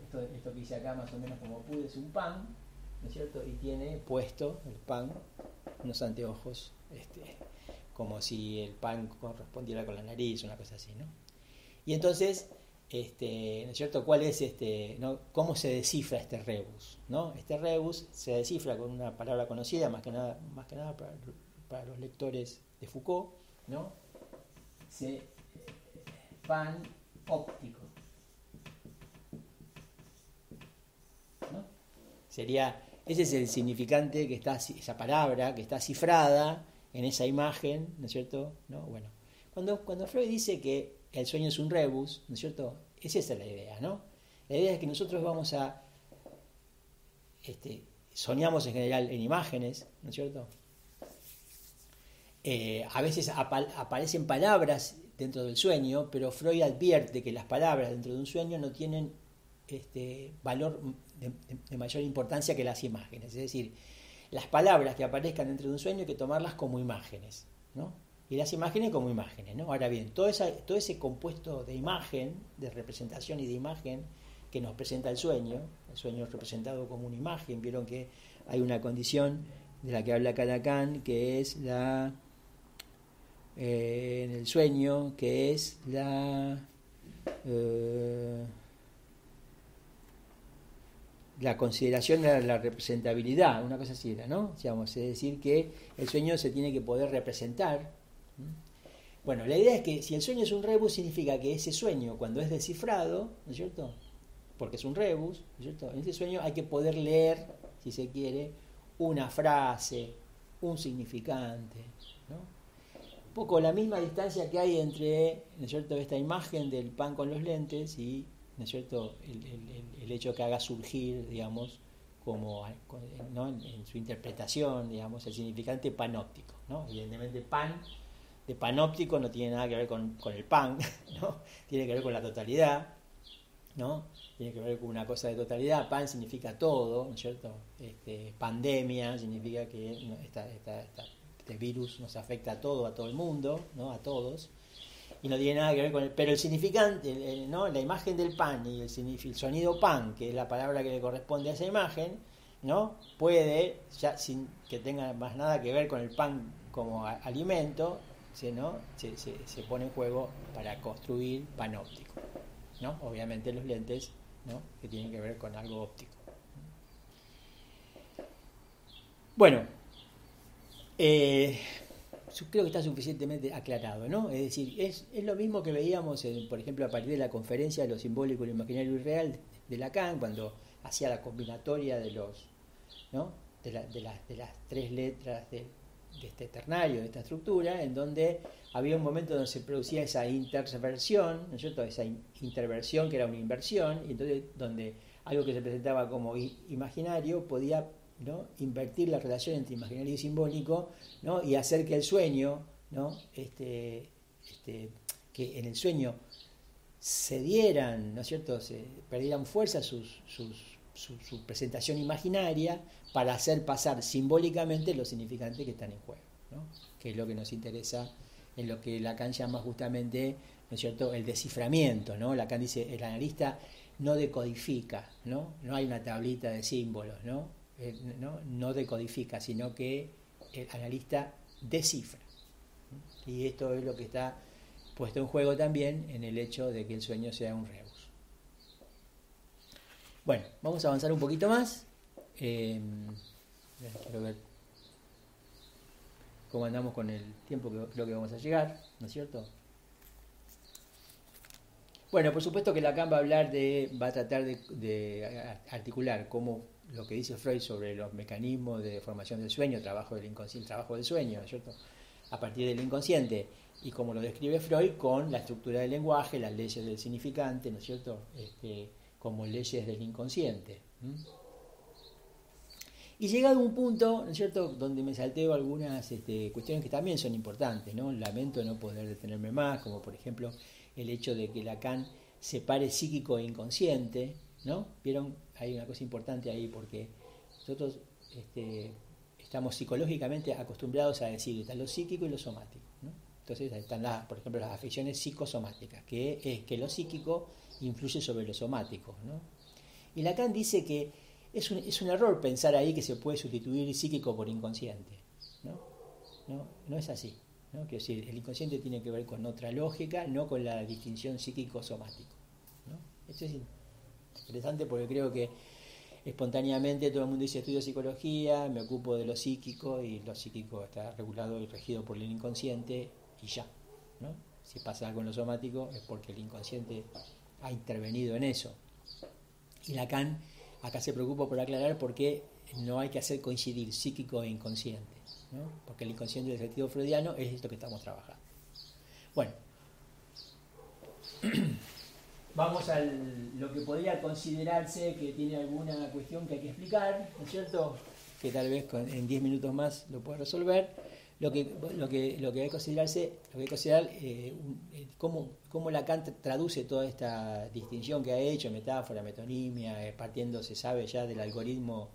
Esto, esto, que hice acá más o menos como pude es un pan, ¿no es cierto? Y tiene puesto el pan unos anteojos, este, como si el pan correspondiera con la nariz, una cosa así, ¿no? Y entonces, este, ¿no es cierto? ¿Cuál es este, no? cómo se descifra este rebus? ¿no? Este rebus se descifra con una palabra conocida, más que nada, más que nada para, los lectores de Foucault, ¿no? Pan óptico. Sería, ese es el significante que está, esa palabra que está cifrada en esa imagen, ¿no es cierto? ¿No? Bueno, cuando, cuando Freud dice que el sueño es un rebus, ¿no es cierto? Es esa la idea, ¿no? La idea es que nosotros vamos a, este, soñamos en general en imágenes, ¿no es cierto? Eh, a veces aparecen palabras dentro del sueño, pero Freud advierte que las palabras dentro de un sueño no tienen este, valor de, mayor importancia que las imágenes. Es decir, las palabras que aparezcan dentro de un sueño hay que tomarlas como imágenes, ¿no? Y las imágenes como imágenes, ¿no? Ahora bien, todo, todo ese compuesto de imagen, de representación y de imagen que nos presenta el sueño, el sueño es representado como una imagen, vieron que hay una condición de la que habla Lacan, que es la eh, en el sueño, que es la eh, la consideración de la representabilidad, una cosa así era, ¿no? es decir, que el sueño se tiene que poder representar. Bueno, la idea es que si el sueño es un rebus, significa que ese sueño, cuando es descifrado, ¿no es cierto? Porque es un rebus, ¿no es cierto? En ese sueño hay que poder leer, si se quiere, una frase, un significante, ¿no? Un poco la misma distancia que hay entre, ¿no es cierto?, esta imagen del pan con los lentes y ¿no es cierto?, el, hecho que haga surgir, digamos, como en, su interpretación, digamos, el significante panóptico. ¿no? Evidentemente, pan de panóptico no tiene nada que ver con, el pan, ¿no? tiene que ver con la totalidad, ¿no? tiene que ver con una cosa de totalidad. Pan significa todo, ¿no es cierto? Este, pandemia significa que este virus nos afecta a todo, a todo el mundo, ¿no? a todos y no tiene nada que ver con el. Pero el significante, ¿no? la imagen del pan y el, sonido pan, que es la palabra que le corresponde a esa imagen, ¿no? puede, ya sin que tenga más nada que ver con el pan como alimento, ¿no? se, se, pone en juego para construir pan óptico. ¿no? Obviamente los lentes ¿no? que tienen que ver con algo óptico. Bueno, eh, creo que está suficientemente aclarado, ¿no? Es decir, es, es lo mismo que veíamos, por ejemplo, a partir de la conferencia de lo simbólico, lo imaginario y real de Lacan, cuando hacía la combinatoria de los, ¿no? de, de, de las tres letras de, este ternario, de esta estructura, en donde había un momento donde se producía esa interversión, ¿no es cierto? Esa interversión que era una inversión, y entonces donde algo que se presentaba como imaginario podía ¿no? invertir la relación entre imaginario y simbólico ¿no? y hacer que el sueño, este, este, que en el sueño se dieran, ¿no es cierto?, se perdieran fuerza sus, su, presentación imaginaria para hacer pasar simbólicamente los significantes que están en juego, que es lo que nos interesa en lo que Lacan llama justamente ¿no es cierto? el desciframiento. ¿no? Lacan dice, el analista no decodifica, ¿no? no hay una tablita de símbolos, ¿no? ¿No? no decodifica, sino que el analista descifra. Y esto es lo que está puesto en juego también en el hecho de que el sueño sea un rebus. Bueno, vamos a avanzar un poquito más. Eh, quiero ver cómo andamos con el tiempo que creo que vamos a llegar, ¿no es cierto? Bueno, por supuesto que Lacan va a hablar de, va a tratar de, articular cómo lo que dice Freud sobre los mecanismos de formación del sueño, trabajo del inconsciente, trabajo del sueño, ¿no es cierto? A partir del inconsciente y como lo describe Freud con la estructura del lenguaje, las leyes del significante, ¿no es cierto? Este, como leyes del inconsciente. Y llegado a un punto, ¿no es cierto?, donde me salteo algunas este, cuestiones que también son importantes, ¿no? Lamento no poder detenerme más, como por ejemplo el hecho de que Lacan separe psíquico e inconsciente, ¿no? Vieron, hay una cosa importante ahí porque nosotros este, estamos psicológicamente acostumbrados a decir está lo psíquico y lo somático, ¿no? Entonces están, las, por ejemplo, las afecciones psicosomáticas, que es que lo psíquico influye sobre lo somático. ¿no? Y Lacan dice que es un, es un, error pensar ahí que se puede sustituir psíquico por inconsciente. No, no, no es así. ¿no? Quiero decir, el inconsciente tiene que ver con otra lógica, no con la distinción psíquico-somático. ¿no? Esto es interesante porque creo que espontáneamente todo el mundo dice estudio psicología, me ocupo de lo psíquico y lo psíquico está regulado y regido por el inconsciente y ya. ¿no? Si pasa algo en lo somático es porque el inconsciente ha intervenido en eso. Y Lacan acá se preocupa por aclarar por qué no hay que hacer coincidir psíquico e inconsciente, ¿no? porque el inconsciente del sentido freudiano es esto que estamos trabajando. Bueno, vamos a lo que podría considerarse que tiene alguna cuestión que hay que explicar, ¿no es cierto? Que tal vez en 10 minutos más lo pueda resolver lo que, lo que, lo que hay que considerarse, lo que hay que considerar eh, eh, cómo, cómo, Lacan traduce toda esta distinción que ha hecho, metáfora, metonimia, eh, partiendo, se sabe ya del algoritmo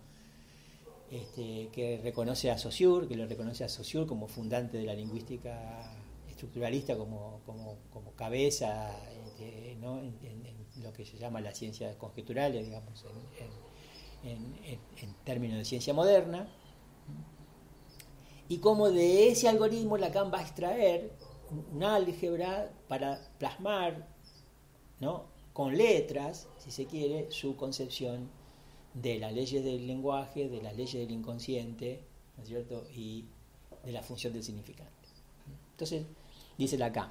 este, que reconoce a Saussure, que lo reconoce a Saussure como fundante de la lingüística estructuralista, como, como, cabeza este, en, lo que se llama la ciencia conjeturales, digamos, en términos de ciencia moderna y cómo de ese algoritmo Lacan va a extraer un álgebra para plasmar ¿no? con letras, si se quiere, su concepción de las leyes del lenguaje, de las leyes del inconsciente, ¿no es cierto? y de la función del significante. Entonces, dice Lacan,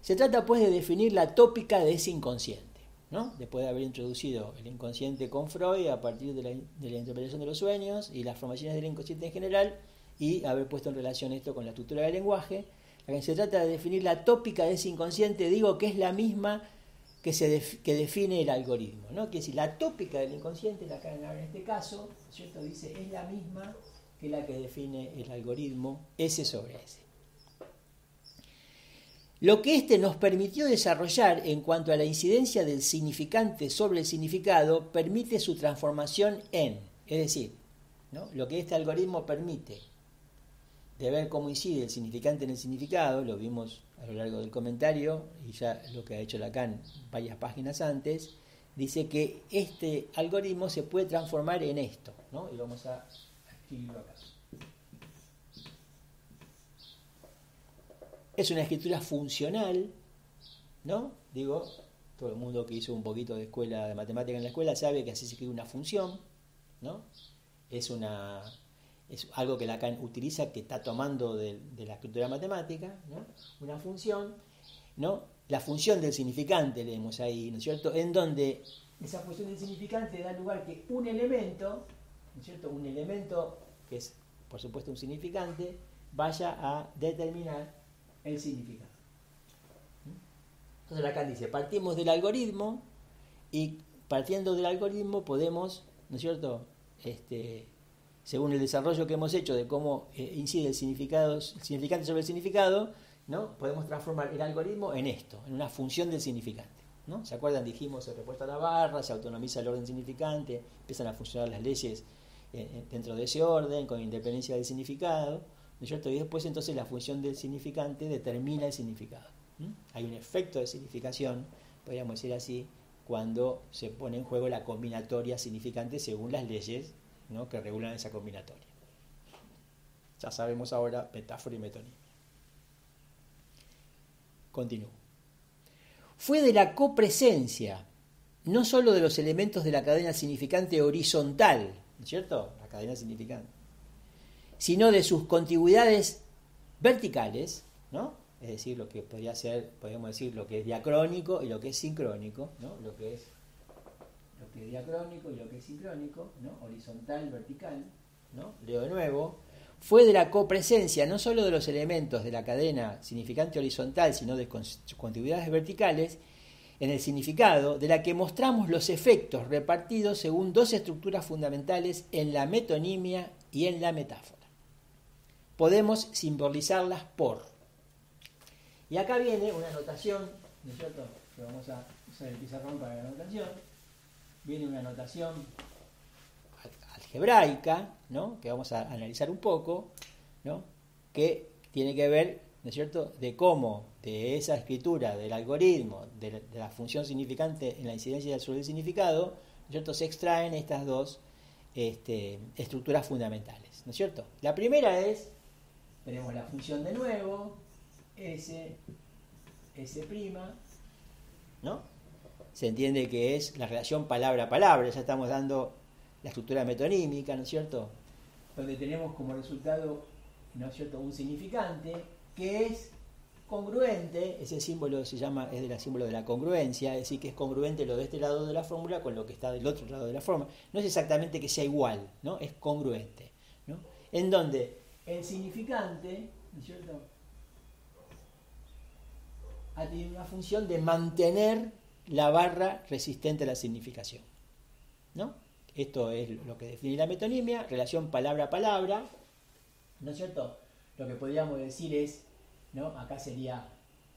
se trata pues de definir la tópica de ese inconsciente. ¿no? Después de haber introducido el inconsciente con Freud a partir de la, de la interpretación de los sueños y las formaciones del inconsciente en general, y haber puesto en relación esto con la estructura del lenguaje. Se trata de definir la tópica de ese inconsciente, digo que es la misma que, se que define el algoritmo. ¿no? Que decir, la tópica del inconsciente, la en este caso, ¿cierto? dice, es la misma que la que define el algoritmo S sobre S. Lo que éste nos permitió desarrollar en cuanto a la incidencia del significante sobre el significado permite su transformación en, es decir, lo que este algoritmo permite de ver cómo incide el significante en el significado, lo vimos a lo largo del comentario y ya lo que ha hecho Lacan varias páginas antes, dice que este algoritmo se puede transformar en esto, ¿no? Y vamos a escribirlo acá. Es una escritura funcional, ¿no? Digo, todo el mundo que hizo un poquito de escuela de matemática en la escuela sabe que así se escribe una función, ¿no? Es una es algo que Lacan utiliza, que está tomando de, la escritura matemática, ¿no? una función, ¿no? la función del significante, leemos ahí, ¿no es cierto?, en donde esa función del significante da lugar que un elemento, ¿no es cierto?, un elemento que es, por supuesto, un significante, vaya a determinar el significado. Entonces Lacan dice, partimos del algoritmo y partiendo del algoritmo podemos, ¿no es cierto?, este, según el desarrollo que hemos hecho de cómo eh, incide el, significado, el significante sobre el significado, ¿no? podemos transformar el algoritmo en esto, en una función del significante. ¿no? ¿Se acuerdan? Dijimos, se repuesta la barra, se autonomiza el orden significante, empiezan a funcionar las leyes dentro de ese orden, con independencia del significado, ¿no es cierto? Y después entonces la función del significante determina el significado. Hay un efecto de significación, podríamos decir así, cuando se pone en juego la combinatoria significante según las leyes que regulan esa combinatoria. Ya sabemos ahora metáfora y metonimia. Continúo. Fue de la copresencia, no sólo de los elementos de la cadena significante horizontal, ¿no es cierto? La cadena significante, sino de sus contigüidades verticales, ¿no? Es decir, lo que podría ser, podemos decir, lo que es diacrónico y lo que es sincrónico, ¿no? Lo que es lo que es diacrónico y lo que es sincrónico, ¿no? Horizontal, vertical, ¿no? Leo de nuevo. Fue de la copresencia no sólo de los elementos de la cadena significante horizontal, sino de contigüidades verticales, en el significado, de la que mostramos los efectos repartidos según dos estructuras fundamentales en la metonimia y en la metáfora. Podemos simbolizarlas por y acá viene una anotación, ¿no es cierto? Vamos a usar el pizarrón para la anotación. Viene una anotación algebraica, ¿no? Que vamos a analizar un poco, ¿no? Que tiene que ver, ¿no es cierto?, de cómo de esa escritura del algoritmo, de la, función significante en la incidencia del del significado, ¿no es cierto?, se extraen estas dos este, estructuras fundamentales, ¿no es cierto? La primera es, tenemos la función de nuevo, S, S', ¿no? Se entiende que es la relación palabra-palabra, ya estamos dando la estructura metonímica, ¿no es cierto? Donde tenemos como resultado, ¿no es cierto?, un significante que es congruente, ese símbolo se llama, es del símbolo de la congruencia, es decir, que es congruente lo de este lado de la fórmula con lo que está del otro lado de la fórmula. No es exactamente que sea igual, ¿no? Es congruente, ¿no? En donde el significante, ¿no es cierto?, ha tenido una función de mantener la barra resistente a la significación. ¿no? Esto es lo que define la metonimia, relación palabra a palabra. ¿No es cierto? Lo que podríamos decir es, ¿no? acá sería,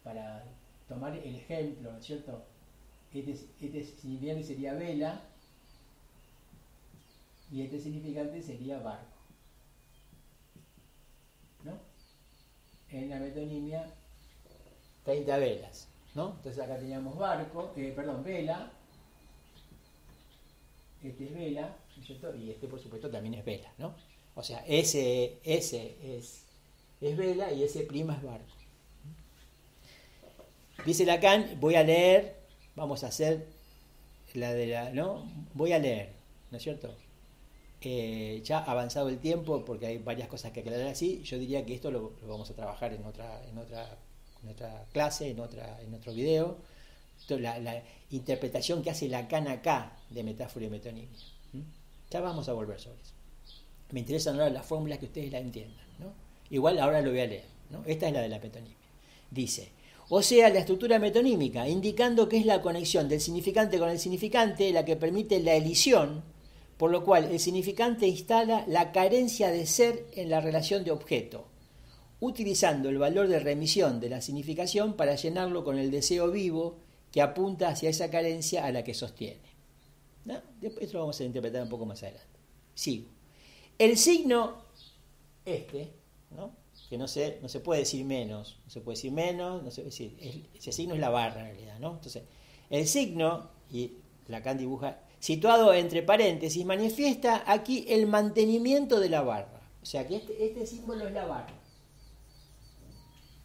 para tomar el ejemplo, ¿no es cierto? Este, este significante sería vela y este significante sería barco. ¿no? En la metonimia 30 velas, ¿no? Entonces acá teníamos barco, eh, perdón, vela, este es vela, ¿cierto? Y este por supuesto también es vela, ¿no? O sea, ese, ese es, es vela y ese prima es barco. Dice Lacan, voy a leer, vamos a hacer la de la, ¿no? Voy a leer, ¿no es cierto? Eh, ya avanzado el tiempo, porque hay varias cosas que aclarar así, yo diría que esto lo, vamos a trabajar en otra, en otra clase, en, otra, en otro video, la, interpretación que hace Lacan acá de metáfora y metonimia. Ya vamos a volver sobre eso. Me interesan ahora las fórmulas que ustedes la entiendan. Igual ahora lo voy a leer. Esta es la de la metonimia. Dice, o sea, la estructura metonímica, indicando que es la conexión del significante con el significante la que permite la elisión, por lo cual el significante instala la carencia de ser en la relación de objeto, utilizando el valor de remisión de la significación para llenarlo con el deseo vivo que apunta hacia esa carencia a la que sostiene. Después lo vamos a interpretar un poco más adelante. Sigo. El signo este, que no se, no se puede decir menos, no se puede decir menos, no se decir, ese signo es la barra en realidad, ¿no? Entonces, el signo, y Lacan dibuja, situado entre paréntesis, manifiesta aquí el mantenimiento de la barra. O sea que este, este símbolo es la barra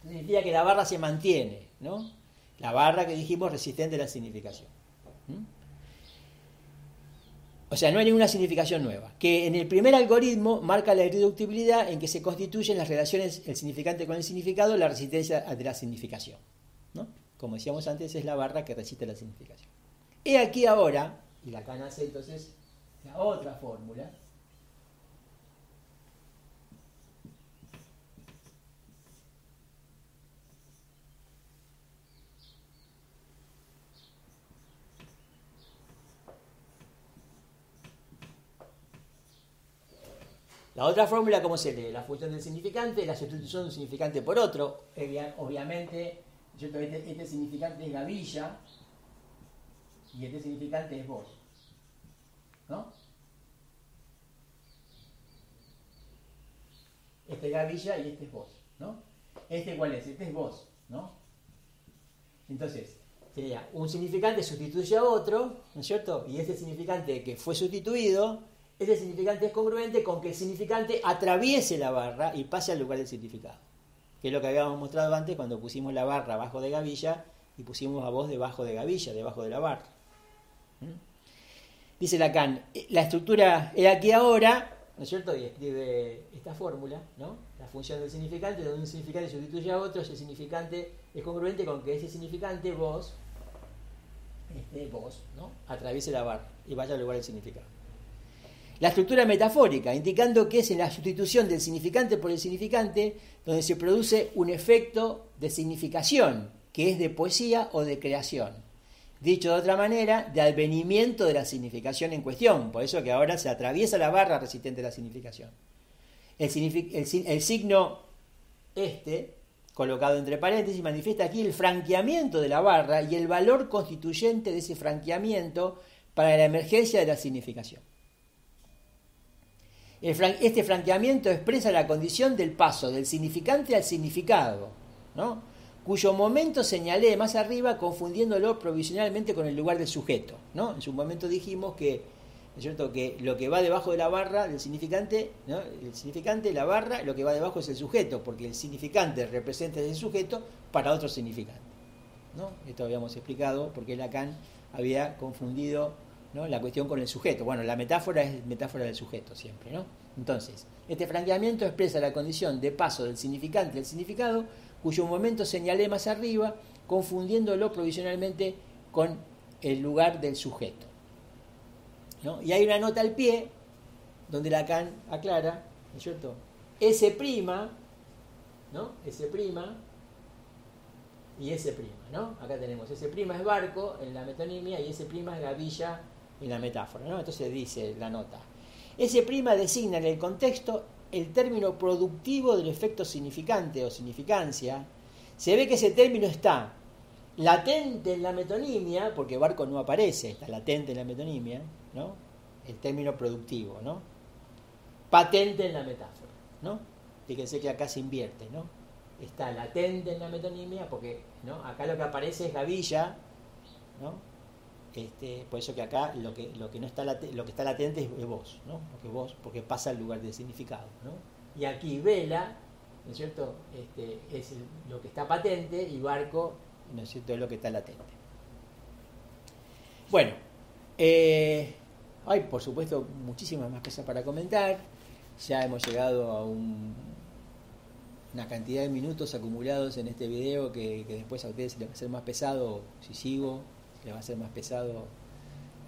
significa que la barra se mantiene, ¿no? La barra que dijimos resistente a la significación. O sea, no hay ninguna significación nueva. Que en el primer algoritmo marca la irreductibilidad en que se constituyen las relaciones el significante con el significado, la resistencia de la significación. ¿no? Como decíamos antes, es la barra que resiste la significación. Y aquí ahora, y la cana hace entonces la otra fórmula, La otra fórmula, ¿cómo se lee? La función del significante, la sustitución de un significante por otro. Obviamente, este, este, significante es gavilla y este significante es vos. ¿No? Este es gavilla y este es vos, ¿no? ¿Este cuál es? Este es vos, ¿no? Entonces, sería un significante sustituye a otro, ¿no es cierto? Y ese significante que fue sustituido, ese significante es congruente con que el significante atraviese la barra y pase al lugar del significado. Que es lo que habíamos mostrado antes cuando pusimos la barra abajo de gavilla y pusimos a vos debajo de gavilla, debajo de la barra. ¿Mm? Dice Lacan, la estructura es aquí ahora, ¿no es cierto? Y escribe esta fórmula, ¿no? La función del significante, donde un significante sustituye a otro, ese significante es congruente con que ese significante, vos, este, vos, ¿no? Atraviese la barra y vaya al lugar del significado. La estructura metafórica, indicando que es en la sustitución del significante por el significante donde se produce un efecto de significación, que es de poesía o de creación. Dicho de otra manera, de advenimiento de la significación en cuestión. Por eso que ahora se atraviesa la barra resistente de la significación. El, el, signo este, colocado entre paréntesis, manifiesta aquí el franqueamiento de la barra y el valor constituyente de ese franqueamiento para la emergencia de la significación. este franqueamiento expresa la condición del paso del significante al significado, ¿no? Cuyo momento señalé más arriba confundiéndolo provisionalmente con el lugar del sujeto. ¿no? En su momento dijimos que, ¿es cierto? que lo que va debajo de la barra del significante, ¿no? el significante, la barra, lo que va debajo es el sujeto, porque el significante representa el sujeto para otro significante. ¿no? Esto habíamos explicado porque Lacan había confundido ¿no? la cuestión con el sujeto. Bueno, la metáfora es metáfora del sujeto siempre. ¿no? Entonces, este franqueamiento expresa la condición de paso del significante al significado cuyo momento señalé más arriba, confundiéndolo provisionalmente con el lugar del sujeto. Y hay una nota al pie donde Lacan aclara, ¿no es cierto? S prima, ¿no? S prima y S prima, ¿no? Acá tenemos S prima es barco en la metonimia y S prima es gavilla en la metáfora, ¿no? Entonces dice la nota. S prima designa en el contexto el término productivo del efecto significante o significancia, se ve que ese término está latente en la metonimia, porque barco no aparece, está latente en la metonimia, ¿no? El término productivo, ¿no? Patente en la metáfora, ¿no? Fíjense que acá se invierte, ¿no? Está latente en la metonimia, porque ¿no? acá lo que aparece es gavilla, ¿no? Este, por eso que acá lo que, lo que, no está latente, lo que está latente es, vos, ¿no? Porque vos, porque pasa al lugar del significado, ¿no? Y aquí vela, ¿no es cierto? Este, es lo que está patente y barco, ¿no es cierto? Es lo que está latente. Bueno, eh, hay por supuesto muchísimas más cosas para comentar. Ya hemos llegado a un, una cantidad de minutos acumulados en este video que, después a ustedes les va a ser más pesado si sigo le va a ser más pesado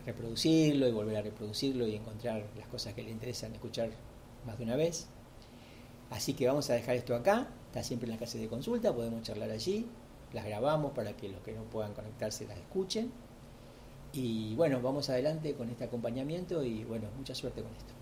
reproducirlo y volver a reproducirlo y encontrar las cosas que le interesan escuchar más de una vez. Así que vamos a dejar esto acá, está siempre en la clase de consulta, podemos charlar allí, las grabamos para que los que no puedan conectarse las escuchen. Y bueno, vamos adelante con este acompañamiento y bueno, mucha suerte con esto.